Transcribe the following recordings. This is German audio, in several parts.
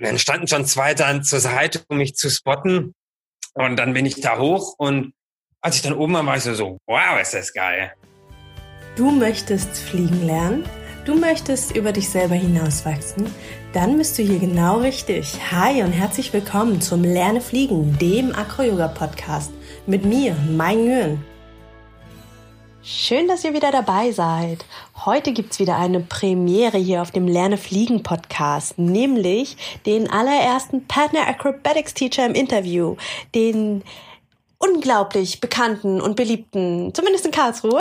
Und dann standen schon zwei dann zur Seite, um mich zu spotten. Und dann bin ich da hoch und als ich dann oben war, war ich so, so wow, ist das geil. Du möchtest fliegen lernen? Du möchtest über dich selber hinauswachsen? Dann bist du hier genau richtig. Hi und herzlich willkommen zum Lerne Fliegen, dem Acro-Yoga-Podcast. Mit mir, Mein Nguyen. Schön, dass ihr wieder dabei seid. Heute gibt's wieder eine Premiere hier auf dem Lerne Fliegen Podcast, nämlich den allerersten Partner Acrobatics Teacher im Interview, den unglaublich bekannten und beliebten, zumindest in Karlsruhe,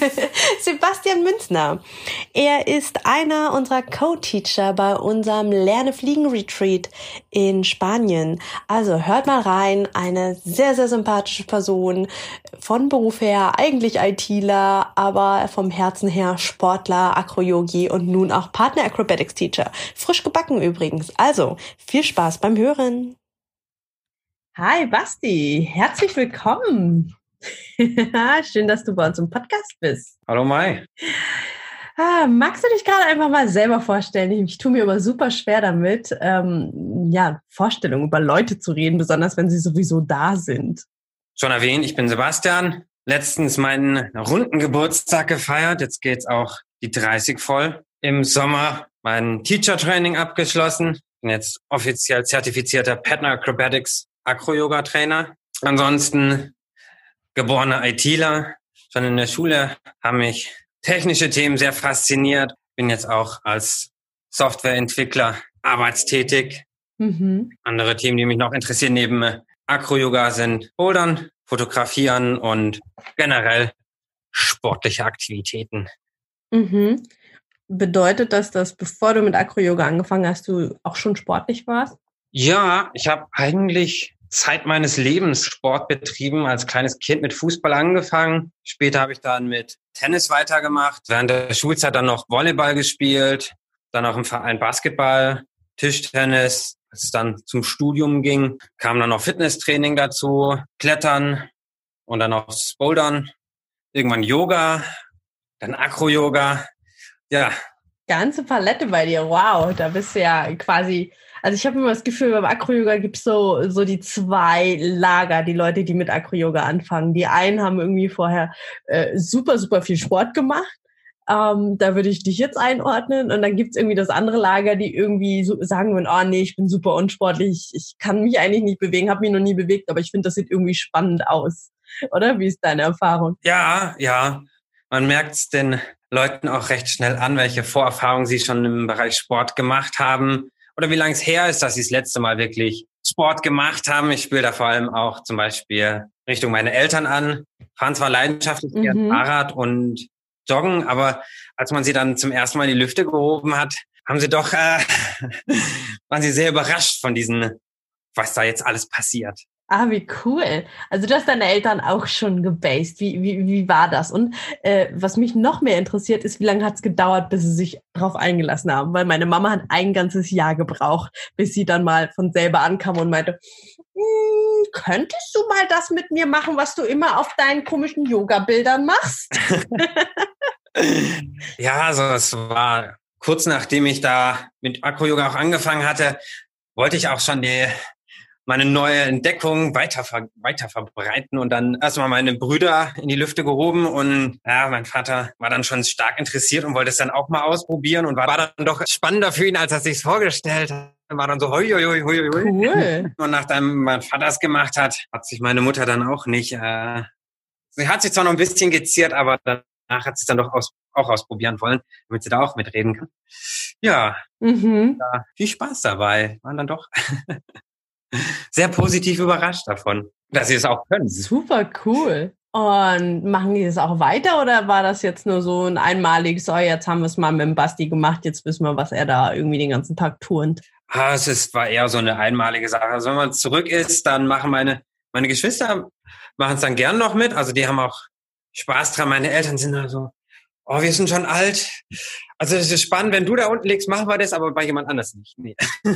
Sebastian Münzner. Er ist einer unserer Co-Teacher bei unserem Lerne Fliegen Retreat in Spanien. Also hört mal rein, eine sehr, sehr sympathische Person, von Beruf her eigentlich ITler, aber vom Herzen her Sportler, Acro-Yogi und nun auch Partner Acrobatics Teacher. Frisch gebacken übrigens. Also viel Spaß beim Hören. Hi Basti, herzlich willkommen. Schön, dass du bei uns im Podcast bist. Hallo Mai. Ah, magst du dich gerade einfach mal selber vorstellen? Ich, ich tue mir immer super schwer damit, ähm, ja, Vorstellungen über Leute zu reden, besonders wenn sie sowieso da sind. Schon erwähnt, ich bin Sebastian. Letztens meinen runden Geburtstag gefeiert. Jetzt geht's auch die 30 voll. Im Sommer mein Teacher Training abgeschlossen. Bin jetzt offiziell zertifizierter Partner Acrobatics Acro-Yoga-Trainer. Ansonsten geborener ITler. Schon in der Schule haben mich technische Themen sehr fasziniert. Bin jetzt auch als Softwareentwickler arbeitstätig. Mhm. Andere Themen, die mich noch interessieren neben Acro-Yoga sind Bouldern, Fotografieren und generell sportliche Aktivitäten. Mhm. Bedeutet das, dass bevor du mit Acro-Yoga angefangen hast, du auch schon sportlich warst? Ja, ich habe eigentlich Zeit meines Lebens Sport betrieben, als kleines Kind mit Fußball angefangen. Später habe ich dann mit Tennis weitergemacht, während der Schulzeit dann noch Volleyball gespielt, dann auch im Verein Basketball, Tischtennis. Als es dann zum Studium ging, kam dann noch Fitnesstraining dazu, Klettern und dann auch Bouldern, irgendwann Yoga, dann Acro-Yoga. Ja. Ganze Palette bei dir, wow, da bist du ja quasi also ich habe immer das Gefühl, beim Acro-Yoga gibt es so, so die zwei Lager, die Leute, die mit Acro-Yoga anfangen. Die einen haben irgendwie vorher äh, super, super viel Sport gemacht. Ähm, da würde ich dich jetzt einordnen. Und dann gibt es irgendwie das andere Lager, die irgendwie so sagen würden, oh nee, ich bin super unsportlich, ich kann mich eigentlich nicht bewegen, habe mich noch nie bewegt, aber ich finde, das sieht irgendwie spannend aus. Oder? Wie ist deine Erfahrung? Ja, ja. Man merkt es den Leuten auch recht schnell an, welche Vorerfahrungen sie schon im Bereich Sport gemacht haben oder wie lange es her ist, dass sie das letzte Mal wirklich Sport gemacht haben. Ich spiele da vor allem auch zum Beispiel Richtung meine Eltern an, fahren zwar leidenschaftlich mhm. Fahrrad und Joggen, aber als man sie dann zum ersten Mal in die Lüfte gehoben hat, haben sie doch, äh, waren sie sehr überrascht von diesen, was da jetzt alles passiert. Ah, wie cool. Also du hast deine Eltern auch schon gebased. Wie, wie, wie war das? Und äh, was mich noch mehr interessiert, ist, wie lange hat es gedauert, bis sie sich darauf eingelassen haben? Weil meine Mama hat ein ganzes Jahr gebraucht, bis sie dann mal von selber ankam und meinte, hm, könntest du mal das mit mir machen, was du immer auf deinen komischen Yoga-Bildern machst? ja, also es war kurz nachdem ich da mit Akro-Yoga auch angefangen hatte, wollte ich auch schon die meine neue Entdeckung weiter, weiter verbreiten und dann erstmal meine Brüder in die Lüfte gehoben und ja, mein Vater war dann schon stark interessiert und wollte es dann auch mal ausprobieren und war, war dann doch spannender für ihn, als er sich vorgestellt hat. War dann so hoi, hoi, hoi, hoi, hoi. Cool. Und nachdem mein Vater es gemacht hat, hat sich meine Mutter dann auch nicht, äh, sie hat sich zwar noch ein bisschen geziert, aber danach hat sie es dann doch aus, auch ausprobieren wollen, damit sie da auch mitreden kann. Ja, mhm. ja viel Spaß dabei. Waren dann doch sehr positiv überrascht davon, dass sie es auch können. Super cool. Und machen die das auch weiter oder war das jetzt nur so ein einmaliges, oh, jetzt haben wir es mal mit dem Basti gemacht, jetzt wissen wir, was er da irgendwie den ganzen Tag turnt? Ah, es ist, war eher so eine einmalige Sache. Also wenn man zurück ist, dann machen meine, meine Geschwister machen es dann gern noch mit. Also die haben auch Spaß dran. Meine Eltern sind da so, oh, wir sind schon alt. Also es ist spannend, wenn du da unten liegst, machen wir das, aber bei jemand anders nicht. Nee.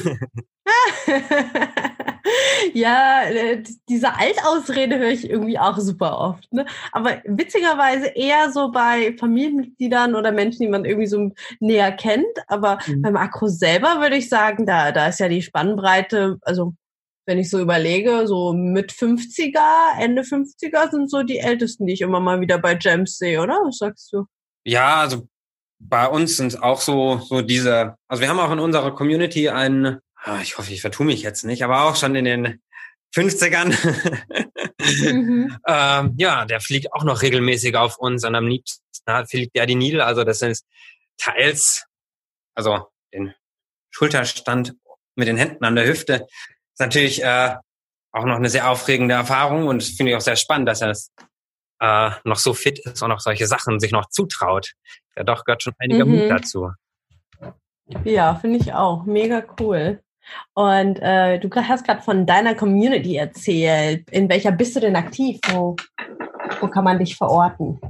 ja, äh, diese Altausrede höre ich irgendwie auch super oft. Ne? Aber witzigerweise eher so bei Familienmitgliedern oder Menschen, die man irgendwie so näher kennt. Aber mhm. beim Akro selber würde ich sagen, da, da ist ja die Spannbreite, also wenn ich so überlege, so mit 50er, Ende 50er sind so die Ältesten, die ich immer mal wieder bei Gems sehe, oder? Was sagst du? Ja, also bei uns sind auch so, so diese, also wir haben auch in unserer Community einen, ah, ich hoffe, ich vertue mich jetzt nicht, aber auch schon in den 50ern. mhm. ähm, ja, der fliegt auch noch regelmäßig auf uns und am liebsten fliegt der die Nidel. Also das sind teils, also den Schulterstand mit den Händen an der Hüfte. Ist natürlich äh, auch noch eine sehr aufregende Erfahrung und finde ich auch sehr spannend, dass er es äh, noch so fit ist und auch solche Sachen sich noch zutraut. Ja, doch gehört schon einiger mhm. Mut dazu. Ja, finde ich auch. Mega cool. Und äh, du hast gerade von deiner Community erzählt. In welcher bist du denn aktiv? Wo, wo kann man dich verorten?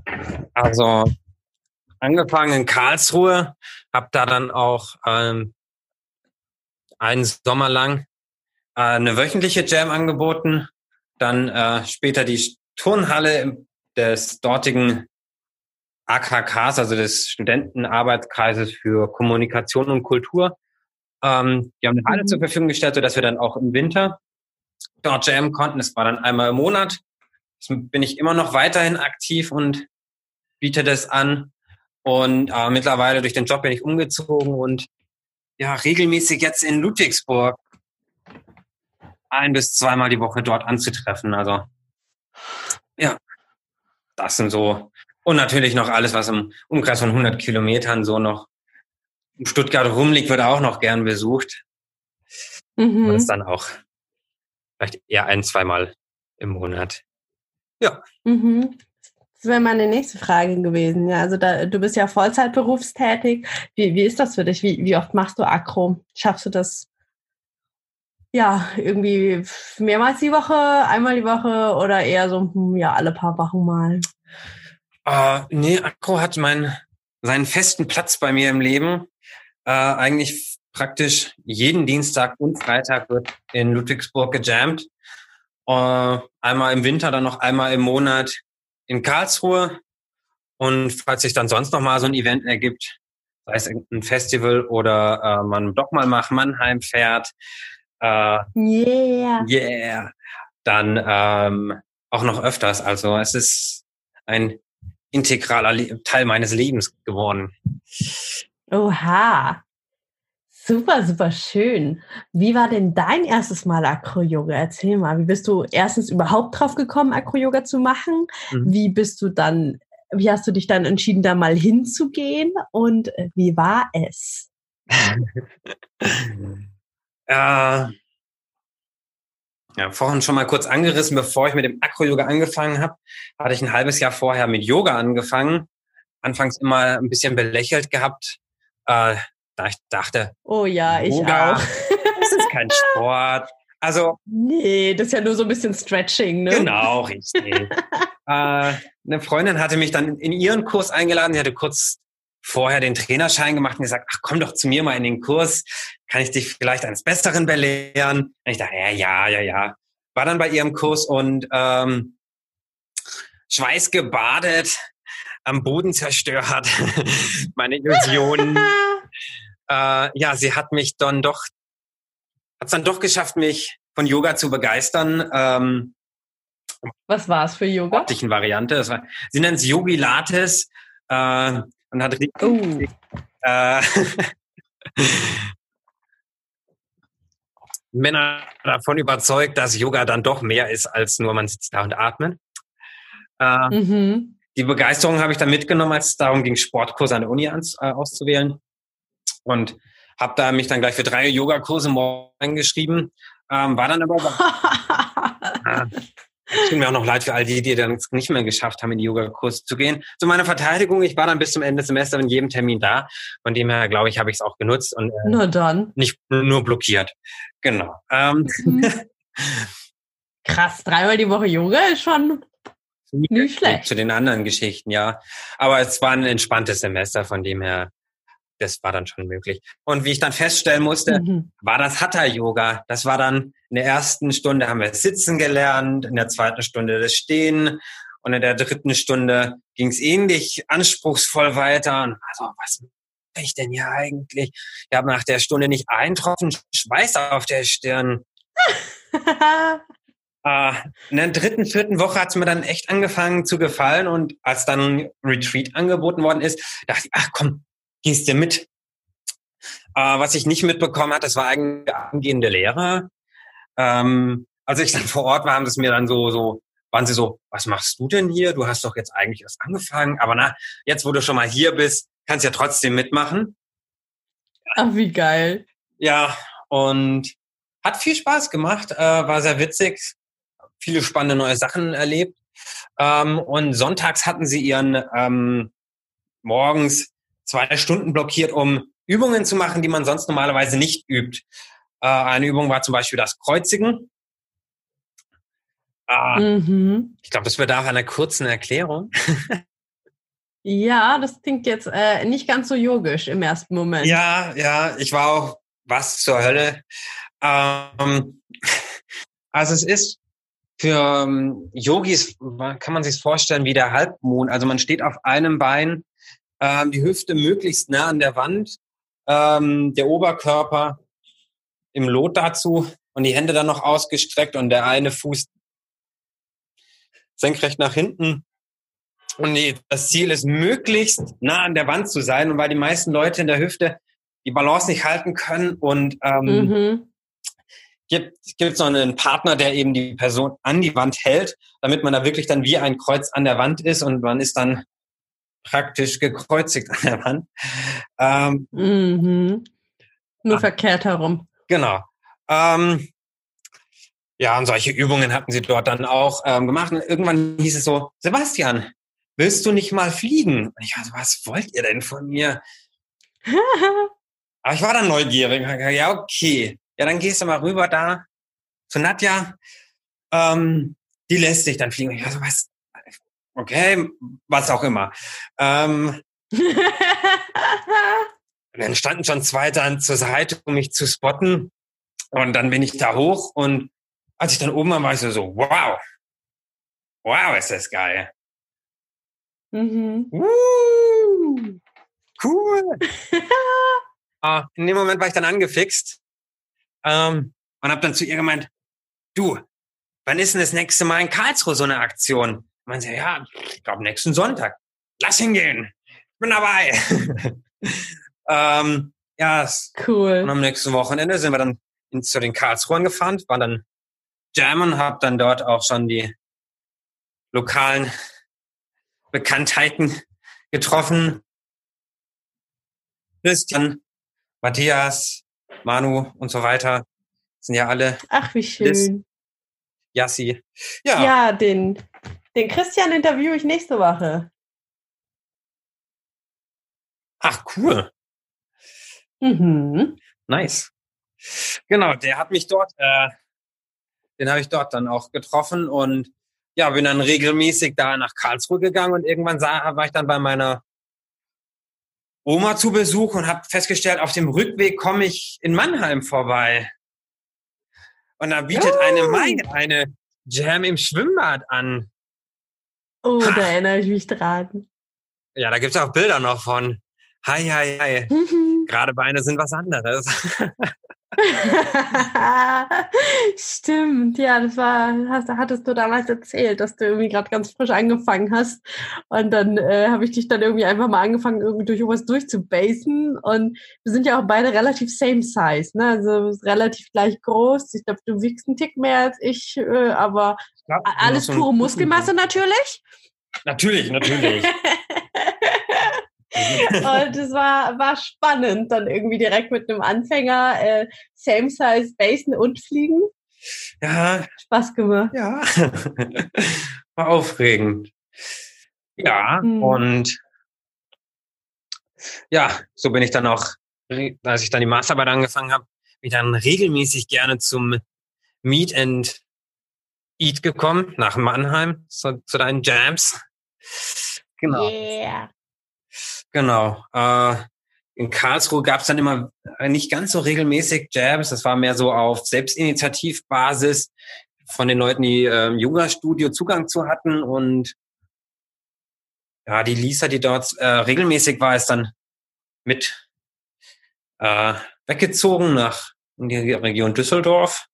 Also angefangen in Karlsruhe, habe da dann auch ähm, einen Sommer lang äh, eine wöchentliche Jam angeboten, dann äh, später die Turnhalle des dortigen AKKs, also des Studentenarbeitskreises für Kommunikation und Kultur. Ähm, die haben eine Halle mhm. zur Verfügung gestellt, sodass wir dann auch im Winter dort jammen konnten. Das war dann einmal im Monat. Jetzt bin ich immer noch weiterhin aktiv und biete das an. Und äh, mittlerweile durch den Job bin ich umgezogen und ja, regelmäßig jetzt in Ludwigsburg ein bis zweimal die Woche dort anzutreffen. Also ja, das sind so und natürlich noch alles, was im Umkreis von 100 Kilometern so noch in Stuttgart rumliegt, wird auch noch gern besucht. Mhm. Und ist dann auch vielleicht eher ein, zweimal im Monat. Ja. Mhm. Das wäre meine nächste Frage gewesen. Ja, also da, du bist ja Vollzeit berufstätig. Wie, wie ist das für dich? Wie, wie oft machst du Akro? Schaffst du das ja, irgendwie mehrmals die Woche, einmal die Woche oder eher so, hm, ja, alle paar Wochen mal? Uh, nee, Akro hat mein, seinen festen Platz bei mir im Leben. Uh, eigentlich praktisch jeden Dienstag und Freitag wird in Ludwigsburg gejammt. Uh, einmal im Winter, dann noch einmal im Monat in Karlsruhe. Und falls sich dann sonst noch mal so ein Event ergibt, sei es ein Festival oder äh, man doch mal nach Mannheim fährt, äh, yeah. Yeah. Dann ähm, auch noch öfters. Also es ist ein integraler Teil meines Lebens geworden. Oha. Super, super schön. Wie war denn dein erstes Mal Acro-Yoga? Erzähl mal, wie bist du erstens überhaupt drauf gekommen, Acro-Yoga zu machen? Mhm. Wie bist du dann, wie hast du dich dann entschieden, da mal hinzugehen? Und wie war es? Äh, ja, vorhin schon mal kurz angerissen, bevor ich mit dem Acro-Yoga angefangen habe, hatte ich ein halbes Jahr vorher mit Yoga angefangen. Anfangs immer ein bisschen belächelt gehabt, äh, da ich dachte, oh ja, ich Yoga, auch. das ist kein Sport. Also nee, das ist ja nur so ein bisschen Stretching, ne? Genau, richtig. äh, eine Freundin hatte mich dann in ihren Kurs eingeladen. Sie hatte kurz vorher den Trainerschein gemacht und gesagt, ach komm doch zu mir mal in den Kurs, kann ich dich vielleicht eines Besseren belehren? Und ich dachte, ja, ja, ja, ja. War dann bei ihrem Kurs und ähm, schweißgebadet, am Boden zerstört, meine Illusionen. äh, ja, sie hat mich dann doch, hat es dann doch geschafft, mich von Yoga zu begeistern. Ähm, Was war es für Yoga? Sportlichen Variante. Das war, sie nennen es Yogi Lattes. Äh, und hat richtig oh. äh, Männer davon überzeugt, dass Yoga dann doch mehr ist als nur man sitzt da und atmet. Äh, mhm. Die Begeisterung habe ich dann mitgenommen, als es darum ging, Sportkurse an der Uni ans, äh, auszuwählen. Und habe da mich dann gleich für drei Yogakurse morgen eingeschrieben. Ähm, war dann aber äh, Es tut mir auch noch leid für all die, die dann nicht mehr geschafft haben, in die Yoga-Kurs zu gehen. Zu meiner Verteidigung, ich war dann bis zum Ende des Semesters in jedem Termin da. Von dem her, glaube ich, habe ich es auch genutzt und äh, Nur dann. nicht nur blockiert. Genau. Ähm. Mhm. Krass, dreimal die Woche Yoga ist schon nicht schlecht. Zu den anderen Geschichten, ja. Aber es war ein entspanntes Semester, von dem her, das war dann schon möglich. Und wie ich dann feststellen musste, mhm. war das Hatha-Yoga. Das war dann in der ersten Stunde haben wir Sitzen gelernt, in der zweiten Stunde das Stehen und in der dritten Stunde ging es ähnlich anspruchsvoll weiter. Und also, was mache ich denn hier eigentlich? Ich habe nach der Stunde nicht einen Tropfen Schweiß auf der Stirn. Uh, in der dritten, vierten Woche hat es mir dann echt angefangen zu gefallen und als dann ein Retreat angeboten worden ist, dachte ich, ach komm, gehst du mit? Uh, was ich nicht mitbekommen hat, das war eigentlich angehende Lehrer. Ähm, als ich dann vor Ort war, haben sie es mir dann so, so, waren sie so, was machst du denn hier? Du hast doch jetzt eigentlich erst angefangen, aber na, jetzt wo du schon mal hier bist, kannst ja trotzdem mitmachen. Ach, wie geil. Ja, und hat viel Spaß gemacht, äh, war sehr witzig viele spannende neue Sachen erlebt. Ähm, und sonntags hatten sie ihren ähm, morgens zwei Stunden blockiert, um Übungen zu machen, die man sonst normalerweise nicht übt. Äh, eine Übung war zum Beispiel das Kreuzigen. Äh, mhm. Ich glaube, das bedarf einer kurzen Erklärung. ja, das klingt jetzt äh, nicht ganz so yogisch im ersten Moment. Ja, ja, ich war auch was zur Hölle. Ähm, also es ist für ähm, Yogis kann man sich vorstellen wie der Halbmond. Also man steht auf einem Bein, ähm, die Hüfte möglichst nah an der Wand, ähm, der Oberkörper im Lot dazu und die Hände dann noch ausgestreckt und der eine Fuß senkrecht nach hinten. Und die, das Ziel ist, möglichst nah an der Wand zu sein. Und weil die meisten Leute in der Hüfte die Balance nicht halten können und ähm, mhm gibt es noch einen Partner, der eben die Person an die Wand hält, damit man da wirklich dann wie ein Kreuz an der Wand ist und man ist dann praktisch gekreuzigt an der Wand. Ähm, mhm. Nur ah, verkehrt herum. Genau. Ähm, ja, und solche Übungen hatten sie dort dann auch ähm, gemacht. Und irgendwann hieß es so, Sebastian, willst du nicht mal fliegen? Und ich war so, was wollt ihr denn von mir? Aber ich war dann neugierig. Ja, okay ja, dann gehst du mal rüber da zu Nadja, ähm, die lässt sich dann fliegen. Ich so, was? Okay, was auch immer. Ähm, dann standen schon zwei dann zur Seite, um mich zu spotten. Und dann bin ich da hoch und als ich dann oben war, war ich so, so wow. Wow, ist das geil. Mhm. Uh, cool. ah, in dem Moment war ich dann angefixt ähm, und habe dann zu ihr gemeint, du, wann ist denn das nächste Mal in Karlsruhe so eine Aktion? Und man sagt, ja, ich glaube nächsten Sonntag. Lass hingehen. Ich bin dabei. ähm, ja, cool. Und am nächsten Wochenende sind wir dann in, zu den Karlsruhen gefahren, waren dann jammen, habe dann dort auch schon die lokalen Bekanntheiten getroffen. Christian, Matthias, Manu und so weiter. Sind ja alle. Ach, wie schön. Jassi. Ja. Ja, den, den Christian interviewe ich nächste Woche. Ach, cool. Mhm. Nice. Genau, der hat mich dort, äh, den habe ich dort dann auch getroffen und ja, bin dann regelmäßig da nach Karlsruhe gegangen und irgendwann sah, war ich dann bei meiner Oma zu Besuch und habe festgestellt, auf dem Rückweg komme ich in Mannheim vorbei. Und da bietet oh. eine Mai eine Jam im Schwimmbad an. Oh, ha. da erinnere ich mich dran. Ja, da gibt's auch Bilder noch von. Hi, hi, hi. Mhm. Gerade Beine sind was anderes. Stimmt, ja, das war, hast, hattest du damals erzählt, dass du irgendwie gerade ganz frisch angefangen hast. Und dann äh, habe ich dich dann irgendwie einfach mal angefangen, irgendwie durch irgendwas durchzubasen. Und wir sind ja auch beide relativ same size, ne? Also relativ gleich groß. Ich glaube, du wiegst einen Tick mehr als ich, äh, aber ja, alles pure Muskelmasse natürlich. Natürlich, natürlich. und es war, war spannend, dann irgendwie direkt mit einem Anfänger äh, Same Size Basen und Fliegen. Ja. Spaß gemacht. Ja. war aufregend. Ja, hm. und ja, so bin ich dann auch, als ich dann die Masterarbeit angefangen habe, bin ich dann regelmäßig gerne zum Meet and Eat gekommen, nach Mannheim, zu, zu deinen Jams. Genau. Yeah. Genau. Äh, in Karlsruhe gab es dann immer nicht ganz so regelmäßig Jams. Das war mehr so auf Selbstinitiativbasis von den Leuten, die äh, Yoga-Studio Zugang zu hatten. Und ja, die Lisa, die dort äh, regelmäßig war, ist dann mit äh, weggezogen nach in die Region Düsseldorf.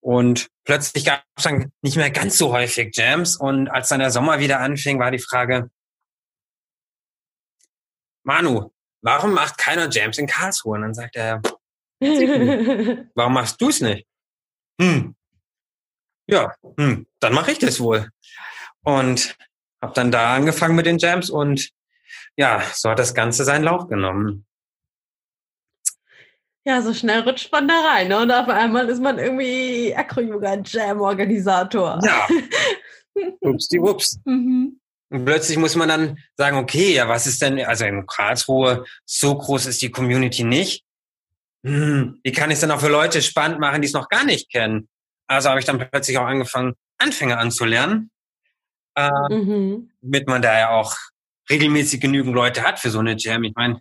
Und plötzlich gab es dann nicht mehr ganz so häufig Jams. Und als dann der Sommer wieder anfing, war die Frage, Manu, warum macht keiner Jams in Karlsruhe? Und dann sagt er, warum machst du es nicht? Hm. Ja, hm, dann mache ich das wohl. Und habe dann da angefangen mit den Jams und ja, so hat das Ganze seinen Lauf genommen. Ja, so schnell rutscht man da rein ne? und auf einmal ist man irgendwie Acro-Yoga-Jam-Organisator. Ja. Ups, die Ups. Mhm. Und plötzlich muss man dann sagen, okay, ja, was ist denn, also in Karlsruhe, so groß ist die Community nicht. Hm, wie kann ich es denn auch für Leute spannend machen, die es noch gar nicht kennen? Also habe ich dann plötzlich auch angefangen, Anfänger anzulernen, äh, mhm. damit man da ja auch regelmäßig genügend Leute hat für so eine Jam. Ich meine,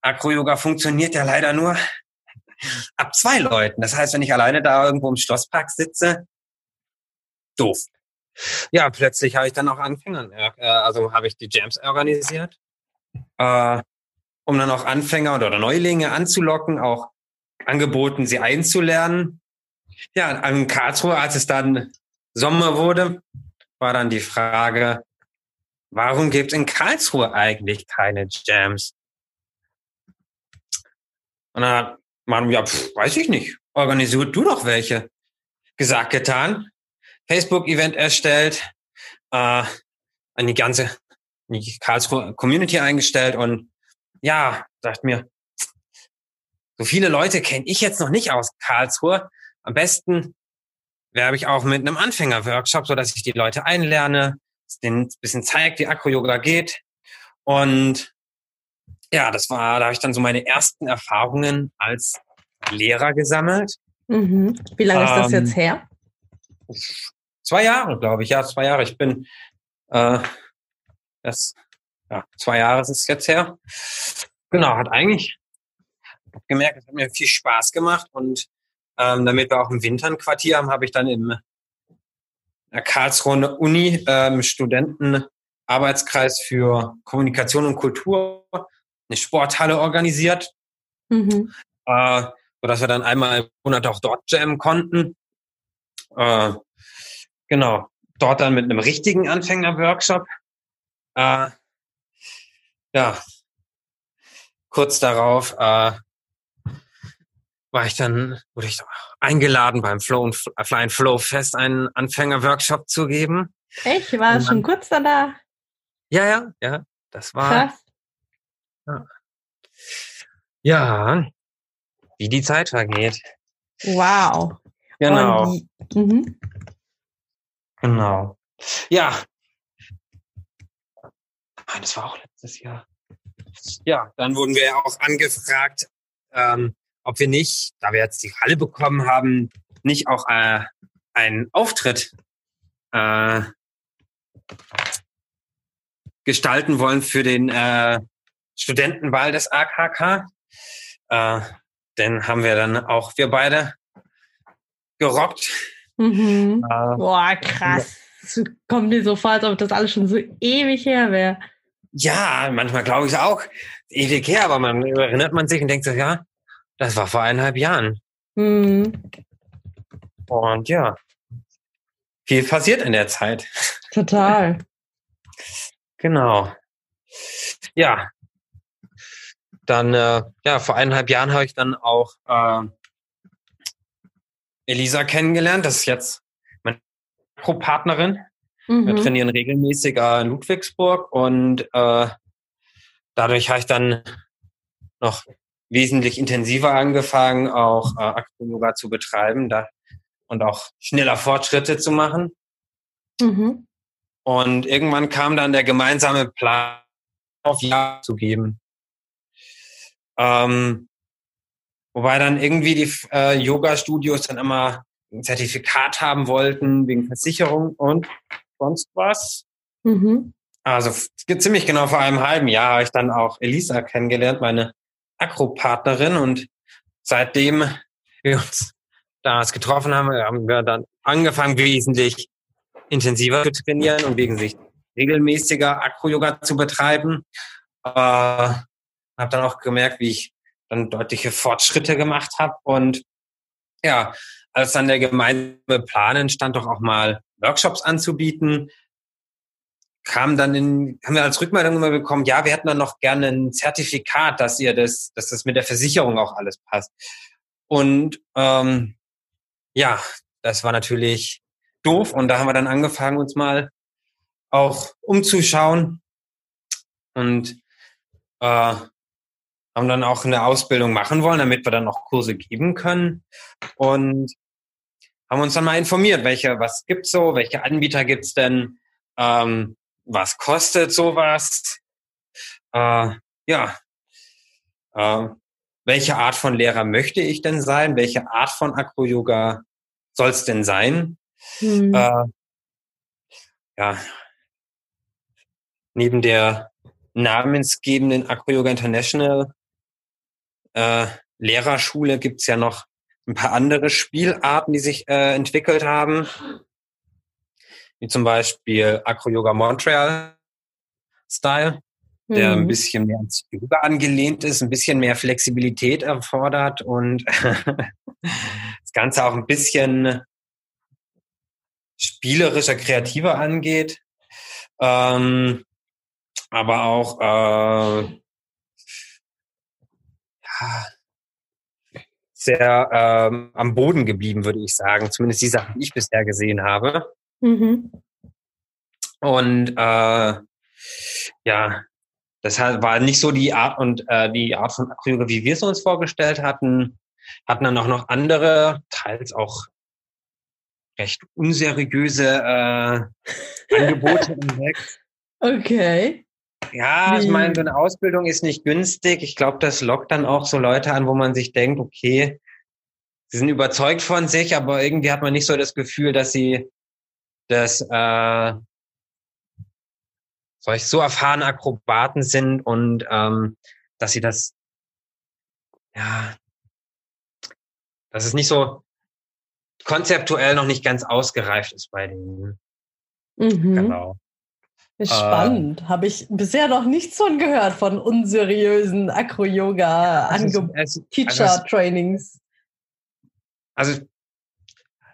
Acro-Yoga funktioniert ja leider nur ab zwei Leuten. Das heißt, wenn ich alleine da irgendwo im Schlosspark sitze, doof. Ja, plötzlich habe ich dann auch Anfänger, äh, also habe ich die Jams organisiert, äh, um dann auch Anfänger oder Neulinge anzulocken, auch angeboten, sie einzulernen. Ja, an Karlsruhe, als es dann Sommer wurde, war dann die Frage, warum gibt es in Karlsruhe eigentlich keine Jams? Und dann hat man, ja, pf, weiß ich nicht, organisiert du doch welche. Gesagt, getan. Facebook-Event erstellt, äh, an die ganze die Karlsruhe Community eingestellt und ja, dachte mir, so viele Leute kenne ich jetzt noch nicht aus Karlsruhe. Am besten werbe ich auch mit einem Anfänger-Workshop, so dass ich die Leute einlerne, denen ein bisschen zeigt, wie Acro-Yoga geht. Und ja, das war, da habe ich dann so meine ersten Erfahrungen als Lehrer gesammelt. Mhm. Wie lange ähm, ist das jetzt ähm, her? Zwei Jahre, glaube ich. Ja, zwei Jahre. Ich bin äh, das, ja, zwei Jahre ist es jetzt her. Genau, hat eigentlich gemerkt, es hat mir viel Spaß gemacht und ähm, damit wir auch im Winter ein Quartier haben, habe ich dann im Karlsruhe Uni ähm, Studentenarbeitskreis für Kommunikation und Kultur eine Sporthalle organisiert, mhm. äh, sodass wir dann einmal im Monat auch dort jammen konnten. Äh, genau, dort dann mit einem richtigen Anfänger-Workshop. Äh, ja, kurz darauf äh, war ich dann, wurde ich eingeladen beim Flow und Fly and Flow Fest einen Anfänger-Workshop zu geben. Echt? War das schon kurz danach? Ja, ja, ja. Das war. Krass. Ja. ja, wie die Zeit vergeht. Wow. Genau. Und, mhm. Genau. Ja. Das war auch letztes Jahr. Ja, dann wurden wir auch angefragt, ähm, ob wir nicht, da wir jetzt die Halle bekommen haben, nicht auch äh, einen Auftritt äh, gestalten wollen für den äh, Studentenwahl des AKK. Äh, den haben wir dann auch wir beide gerockt. Mhm. Äh, Boah, krass. Ja. Kommt mir so vor, als ob das alles schon so ewig her wäre. Ja, manchmal glaube ich auch ewig her, aber man erinnert man sich und denkt so, ja, das war vor eineinhalb Jahren. Mhm. Und ja, viel passiert in der Zeit. Total. genau. Ja, dann, äh, ja, vor eineinhalb Jahren habe ich dann auch äh, Elisa kennengelernt. Das ist jetzt meine Pro-Partnerin. Mhm. Wir trainieren regelmäßig in Ludwigsburg und äh, dadurch habe ich dann noch wesentlich intensiver angefangen, auch äh, Akro-Yoga zu betreiben da, und auch schneller Fortschritte zu machen. Mhm. Und irgendwann kam dann der gemeinsame Plan, auf Ja zu geben. Ähm, wobei dann irgendwie die äh, Yoga-Studios dann immer ein Zertifikat haben wollten wegen Versicherung und sonst was. Mhm. Also ziemlich genau vor einem halben Jahr habe ich dann auch Elisa kennengelernt, meine Akro-Partnerin. Und seitdem wir uns damals getroffen haben, haben wir dann angefangen, wesentlich intensiver zu trainieren und wesentlich regelmäßiger Akro-Yoga zu betreiben. Äh, habe dann auch gemerkt, wie ich dann deutliche Fortschritte gemacht habe. Und ja, als dann der gemeinsame Plan entstand, doch auch mal Workshops anzubieten, kam dann in, haben wir als Rückmeldung immer bekommen, ja, wir hätten dann noch gerne ein Zertifikat, dass ihr das, dass das mit der Versicherung auch alles passt. Und ähm, ja, das war natürlich doof. Und da haben wir dann angefangen, uns mal auch umzuschauen und äh, haben dann auch eine Ausbildung machen wollen, damit wir dann auch Kurse geben können. Und haben uns dann mal informiert, welche, was gibt's so, welche Anbieter gibt's denn, ähm, was kostet sowas? Äh, ja. Äh, welche Art von Lehrer möchte ich denn sein? Welche Art von Acro-Yoga soll es denn sein? Mhm. Äh, ja. Neben der namensgebenden Acro-Yoga International äh, Lehrerschule gibt's ja noch ein paar andere Spielarten, die sich äh, entwickelt haben wie zum Beispiel Acro Yoga Montreal Style, der mhm. ein bisschen mehr ans Yoga angelehnt ist, ein bisschen mehr Flexibilität erfordert und das Ganze auch ein bisschen spielerischer, kreativer angeht. Ähm, aber auch äh, sehr ähm, am Boden geblieben, würde ich sagen. Zumindest die Sachen, die ich bisher gesehen habe. Mhm. Und äh, ja, das war nicht so die Art und äh, die Art von Acryl, wie wir es uns vorgestellt hatten. Hatten dann auch noch andere, teils auch recht unseriöse äh, Angebote entdeckt. Okay. Ja, ich meine, so eine Ausbildung ist nicht günstig. Ich glaube, das lockt dann auch so Leute an, wo man sich denkt, okay, sie sind überzeugt von sich, aber irgendwie hat man nicht so das Gefühl, dass sie dass äh, solch so erfahrene Akrobaten sind und ähm, dass sie das ja dass es nicht so konzeptuell noch nicht ganz ausgereift ist bei denen. Mhm. Genau. Spannend. Äh, Habe ich bisher noch nichts von gehört, von unseriösen Acro-Yoga-Teacher-Trainings. Also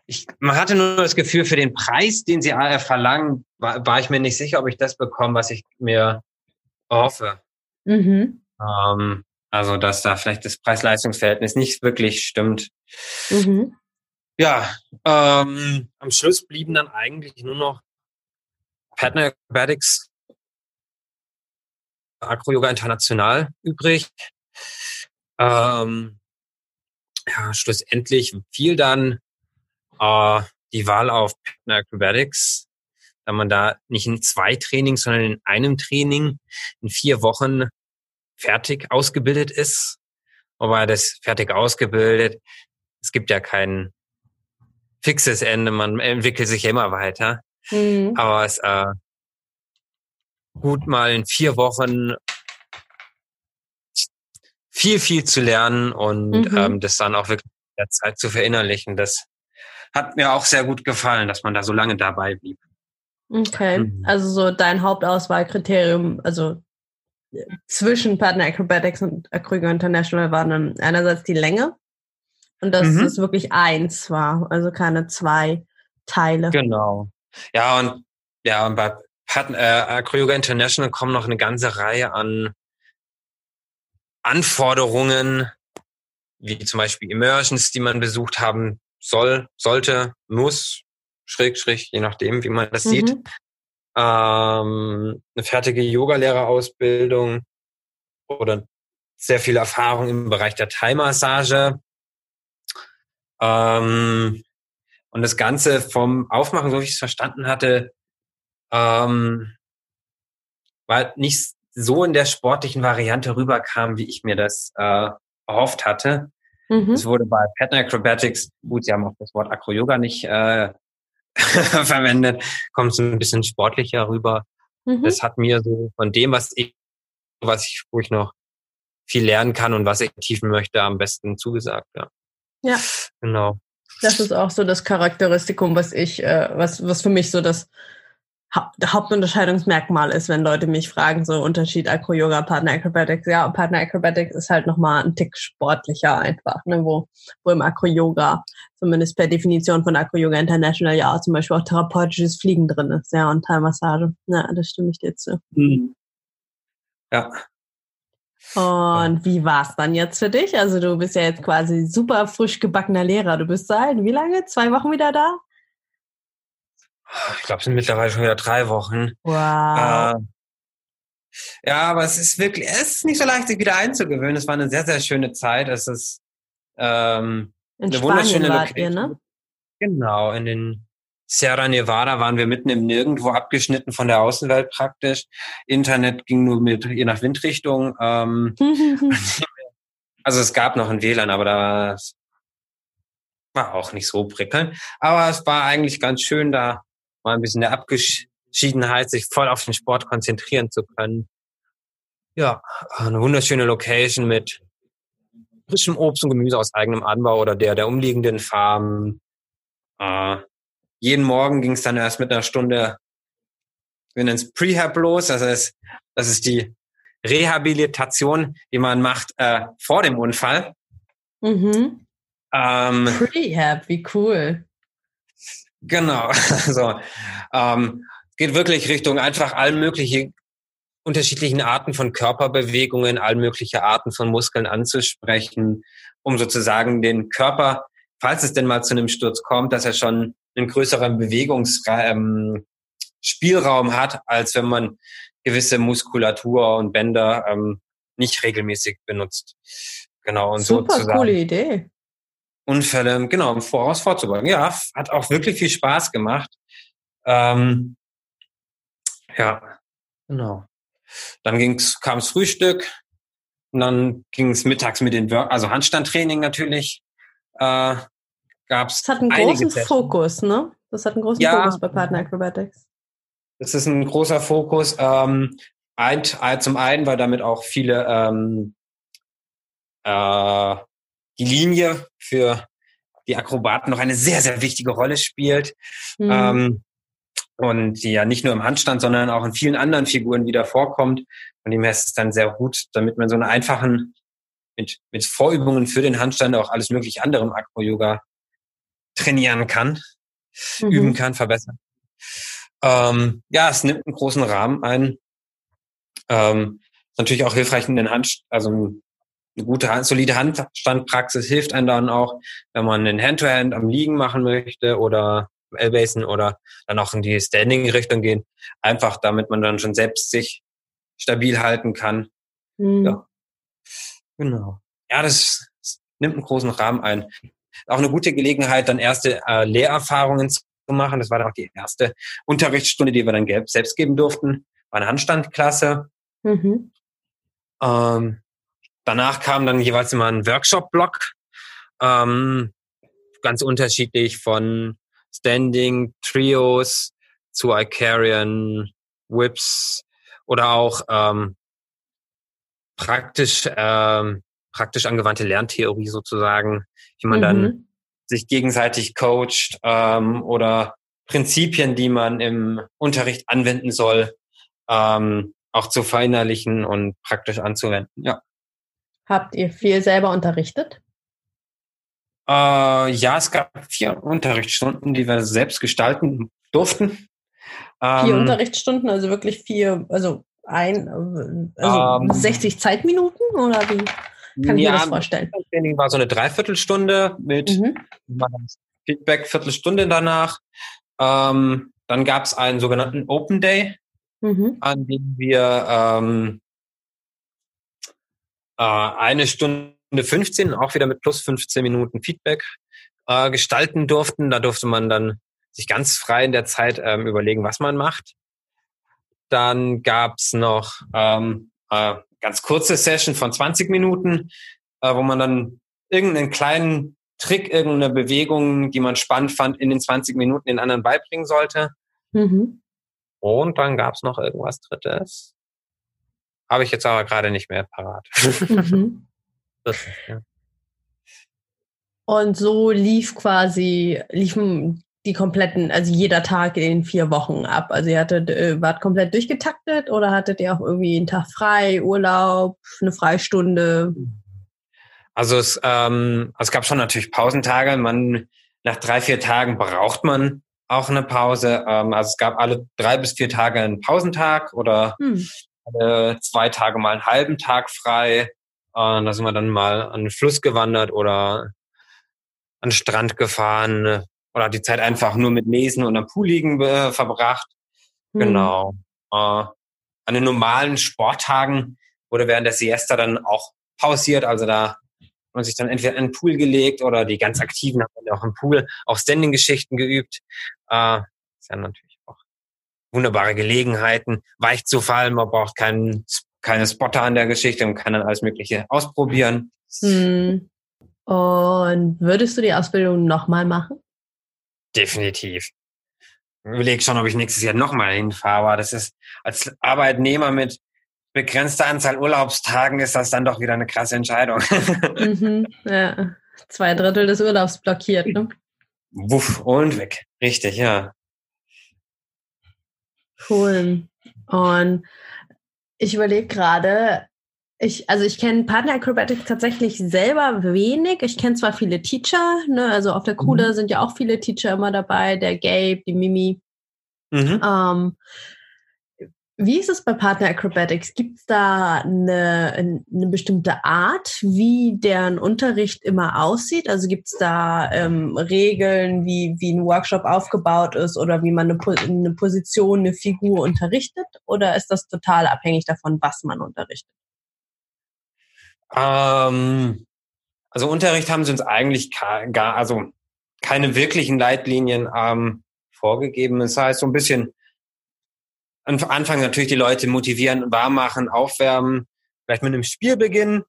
ich, man hatte nur das Gefühl, für den Preis, den sie verlangen, war, war ich mir nicht sicher, ob ich das bekomme, was ich mir hoffe. Mhm. Ähm, also, dass da vielleicht das Preis-Leistungs-Verhältnis nicht wirklich stimmt. Mhm. Ja, ähm, am Schluss blieben dann eigentlich nur noch Partner Acrobatics, Acro Yoga International übrig. Ähm, ja, schlussendlich fiel dann äh, die Wahl auf Partner Acrobatics, da man da nicht in zwei Trainings, sondern in einem Training in vier Wochen fertig ausgebildet ist. Aber das fertig ausgebildet, es gibt ja kein fixes Ende, man entwickelt sich ja immer weiter. Mhm. Aber es äh, gut mal in vier Wochen viel, viel zu lernen und mhm. ähm, das dann auch wirklich der Zeit zu verinnerlichen. Das hat mir auch sehr gut gefallen, dass man da so lange dabei blieb. Okay, mhm. also so dein Hauptauswahlkriterium, also zwischen Partner Acrobatics und Acroyoga International war dann einerseits die Länge und dass mhm. es wirklich eins war, also keine zwei Teile. Genau. Ja, und ja, und bei Partner, äh, Acroyoga International kommen noch eine ganze Reihe an Anforderungen, wie zum Beispiel Immersions, die man besucht haben soll, sollte, muss, schräg, schräg, je nachdem, wie man das mhm. sieht. Ähm, eine fertige Yogalehrerausbildung oder sehr viel Erfahrung im Bereich der Thai-Massage. Ähm, und das Ganze vom Aufmachen, so wie ich es verstanden hatte, ähm, war nicht so in der sportlichen Variante rüberkam, wie ich mir das äh, erhofft hatte. Mhm. Es wurde bei Pattern Acrobatics, gut, sie haben auch das Wort Acro-Yoga nicht äh, verwendet, kommt es ein bisschen sportlicher rüber. mhm. das hat mir so von dem, was ich, was ich, wo ich noch viel lernen kann und was ich tiefen möchte, am besten zugesagt. Ja. Ja. Genau. Das ist auch so das Charakteristikum, was ich, äh, was, was für mich so das Hauptunterscheidungsmerkmal ist, wenn Leute mich fragen, so Unterschied Acro-Yoga, Partner Acrobatics. Ja, Partner Acrobatics ist halt nochmal ein Tick sportlicher einfach, ne, wo, wo im Acro-Yoga, zumindest per Definition von Acro-Yoga International, ja zum Beispiel auch therapeutisches Fliegen drin ist, ja, und Teilmassage. Ja, das stimme ich dir zu. Mhm. Ja. Und wie war's dann jetzt für dich? Also du bist ja jetzt quasi super frisch gebackener Lehrer. Du bist seit wie lange? Zwei Wochen wieder da? ich glaube, es sind mittlerweile schon wieder drei Wochen. Wow. Äh, ja, aber es ist wirklich, es ist nicht so leicht, sich wieder einzugewöhnen. Es war eine sehr, sehr schöne Zeit. Es ist ähm, in eine Spanien wunderschöne wart Location. Ihr, ne? Genau, in den Sierra Nevada waren wir mitten im Nirgendwo abgeschnitten von der Außenwelt praktisch. Internet ging nur mit je nach Windrichtung. Ähm, also es gab noch ein WLAN, aber da war auch nicht so prickelnd. Aber es war eigentlich ganz schön, da mal ein bisschen der Abgeschiedenheit, sich voll auf den Sport konzentrieren zu können. Ja, eine wunderschöne Location mit frischem Obst und Gemüse aus eigenem Anbau oder der der umliegenden Farmen. Äh, jeden Morgen ging es dann erst mit einer Stunde, wir nennen es Prehab los. Das ist, das ist die Rehabilitation, die man macht äh, vor dem Unfall. Mhm. Ähm, Prehab, wie cool. Genau. Also ähm, geht wirklich Richtung einfach all mögliche unterschiedlichen Arten von Körperbewegungen, all mögliche Arten von Muskeln anzusprechen, um sozusagen den Körper, falls es denn mal zu einem Sturz kommt, dass er schon einen größeren Bewegungsspielraum ähm, hat, als wenn man gewisse Muskulatur und Bänder ähm, nicht regelmäßig benutzt. Genau. Und Super sozusagen. coole Idee. Unfälle, genau, im Voraus vorzubeugen. Ja, hat auch wirklich viel Spaß gemacht. Ähm, ja, genau. Dann ging's, kam's Frühstück und dann ging's mittags mit den Work also Handstandtraining natürlich. Äh, gab's das hat einen großen Sessions. Fokus, ne? Das hat einen großen ja, Fokus bei Partner Acrobatics. Das ist ein großer Fokus. Ähm, ein, zum einen, weil damit auch viele ähm, äh, die Linie für die Akrobaten noch eine sehr, sehr wichtige Rolle spielt. Mhm. Ähm, und die ja nicht nur im Handstand, sondern auch in vielen anderen Figuren wieder vorkommt. Von dem her ist es dann sehr gut, damit man so einen einfachen, mit, mit Vorübungen für den Handstand auch alles mögliche andere im Acro-Yoga trainieren kann, mhm. üben kann, verbessern. Ähm, ja, es nimmt einen großen Rahmen ein. Ähm, natürlich auch hilfreich in den Hand, also eine gute, solide Handstandpraxis hilft einem dann auch, wenn man einen Hand-to-Hand am Liegen machen möchte oder L-Basen oder dann auch in die Standing-Richtung gehen. Einfach, damit man dann schon selbst sich stabil halten kann. Mhm. Ja. Genau. Ja, das, das, nimmt einen großen Rahmen ein. Auch eine gute Gelegenheit, dann erste äh, Lehrerfahrungen zu machen. Das war dann auch die erste Unterrichtsstunde, die wir dann selbst geben durften. War eine Handstandklasse. Mhm. Ähm, Danach kam dann jeweils immer ein Workshop-Block, ähm, ganz unterschiedlich von Standing, Trios zu Icarian, Whips oder auch ähm, praktisch, ähm, praktisch angewandte Lerntheorie sozusagen, wie man mhm. dann sich gegenseitig coacht ähm, oder Prinzipien, die man im Unterricht anwenden soll, ähm, auch zu verinnerlichen und praktisch anzuwenden. Ja. Habt ihr viel selber unterrichtet? Äh, ja, es gab vier Unterrichtsstunden, die wir selbst gestalten durften. Vier ähm, Unterrichtsstunden, also wirklich vier, also ein, also ähm, 60 Zeitminuten oder wie kann ich ja, mir das vorstellen? Das Training war so eine Dreiviertelstunde mit mhm. Feedback, Viertelstunde danach. Ähm, dann gab es einen sogenannten Open Day, mhm. an dem wir ähm, äh, eine Stunde 15, auch wieder mit plus 15 Minuten Feedback äh, gestalten durften. Da durfte man dann sich ganz frei in der Zeit ähm, überlegen, was man macht. Dann gab's noch ähm, äh, ganz kurze Session von 20 Minuten, äh, wo man dann irgendeinen kleinen Trick, irgendeine Bewegung, die man spannend fand, in den 20 Minuten den anderen beibringen sollte. Mhm. Und dann gab es noch irgendwas Drittes. Habe ich jetzt aber gerade nicht mehr parat. Mhm. das, ja. Und so lief quasi, liefen die kompletten, also jeder Tag in vier Wochen ab. Also ihr hattet, äh, wart komplett durchgetaktet oder hattet ihr auch irgendwie einen Tag frei, Urlaub, eine Freistunde? Also es, ähm, es gab schon natürlich Pausentage. Man nach drei, vier Tagen braucht man auch eine Pause. Ähm, also es gab alle drei bis vier Tage einen Pausentag oder hm. alle zwei Tage mal einen halben Tag frei. Und da sind wir dann mal an den Fluss gewandert oder an den Strand gefahren oder die Zeit einfach nur mit Lesen und am Pool liegen äh, verbracht. Mhm. Genau. Äh, an den normalen Sporttagen wurde während der Siesta dann auch pausiert. Also da hat man sich dann entweder in den Pool gelegt oder die ganz Aktiven haben dann auch im Pool auch Standing-Geschichten geübt. Äh, ist ja natürlich auch wunderbare Gelegenheiten, weich zu fallen. Man braucht keinen, keine Spotter an der Geschichte und kann dann alles Mögliche ausprobieren. Mhm. Und würdest du die Ausbildung nochmal machen? Definitiv. Überlege schon, ob ich nächstes Jahr nochmal hinfahre, aber das ist als Arbeitnehmer mit begrenzter Anzahl Urlaubstagen ist das dann doch wieder eine krasse Entscheidung. Mhm, ja. Zwei Drittel des Urlaubs blockiert, ne? Wuff, und weg. Richtig, ja. Cool. Und ich überlege gerade, ich, also ich kenne Partner Acrobatics tatsächlich selber wenig. Ich kenne zwar viele Teacher, ne, also auf der Kuhle mhm. sind ja auch viele Teacher immer dabei, der Gabe, die Mimi. Mhm. Ähm, wie ist es bei Partner Acrobatics? Gibt es da eine, eine bestimmte Art, wie deren Unterricht immer aussieht? Also gibt es da ähm, Regeln, wie, wie ein Workshop aufgebaut ist oder wie man eine, eine Position, eine Figur unterrichtet? Oder ist das total abhängig davon, was man unterrichtet? Ähm, also Unterricht haben sie uns eigentlich gar, also keine wirklichen Leitlinien ähm, vorgegeben. Das heißt so ein bisschen am Anfang natürlich die Leute motivieren, warm machen, aufwärmen, vielleicht mit einem Spiel beginnen.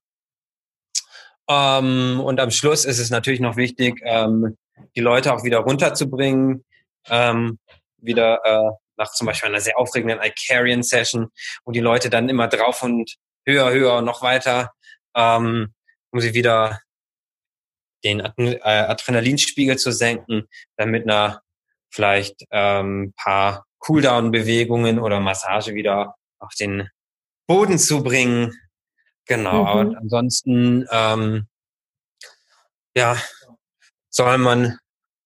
Ähm, und am Schluss ist es natürlich noch wichtig, ähm, die Leute auch wieder runterzubringen, ähm, wieder äh, nach zum Beispiel einer sehr aufregenden Icarian Session, wo die Leute dann immer drauf und höher, höher, noch weiter ähm, um sie wieder den äh, Adrenalinspiegel zu senken, dann mit einer vielleicht ähm, paar Cooldown-Bewegungen oder Massage wieder auf den Boden zu bringen. Genau. Mhm. Und ansonsten, ähm, ja, soll man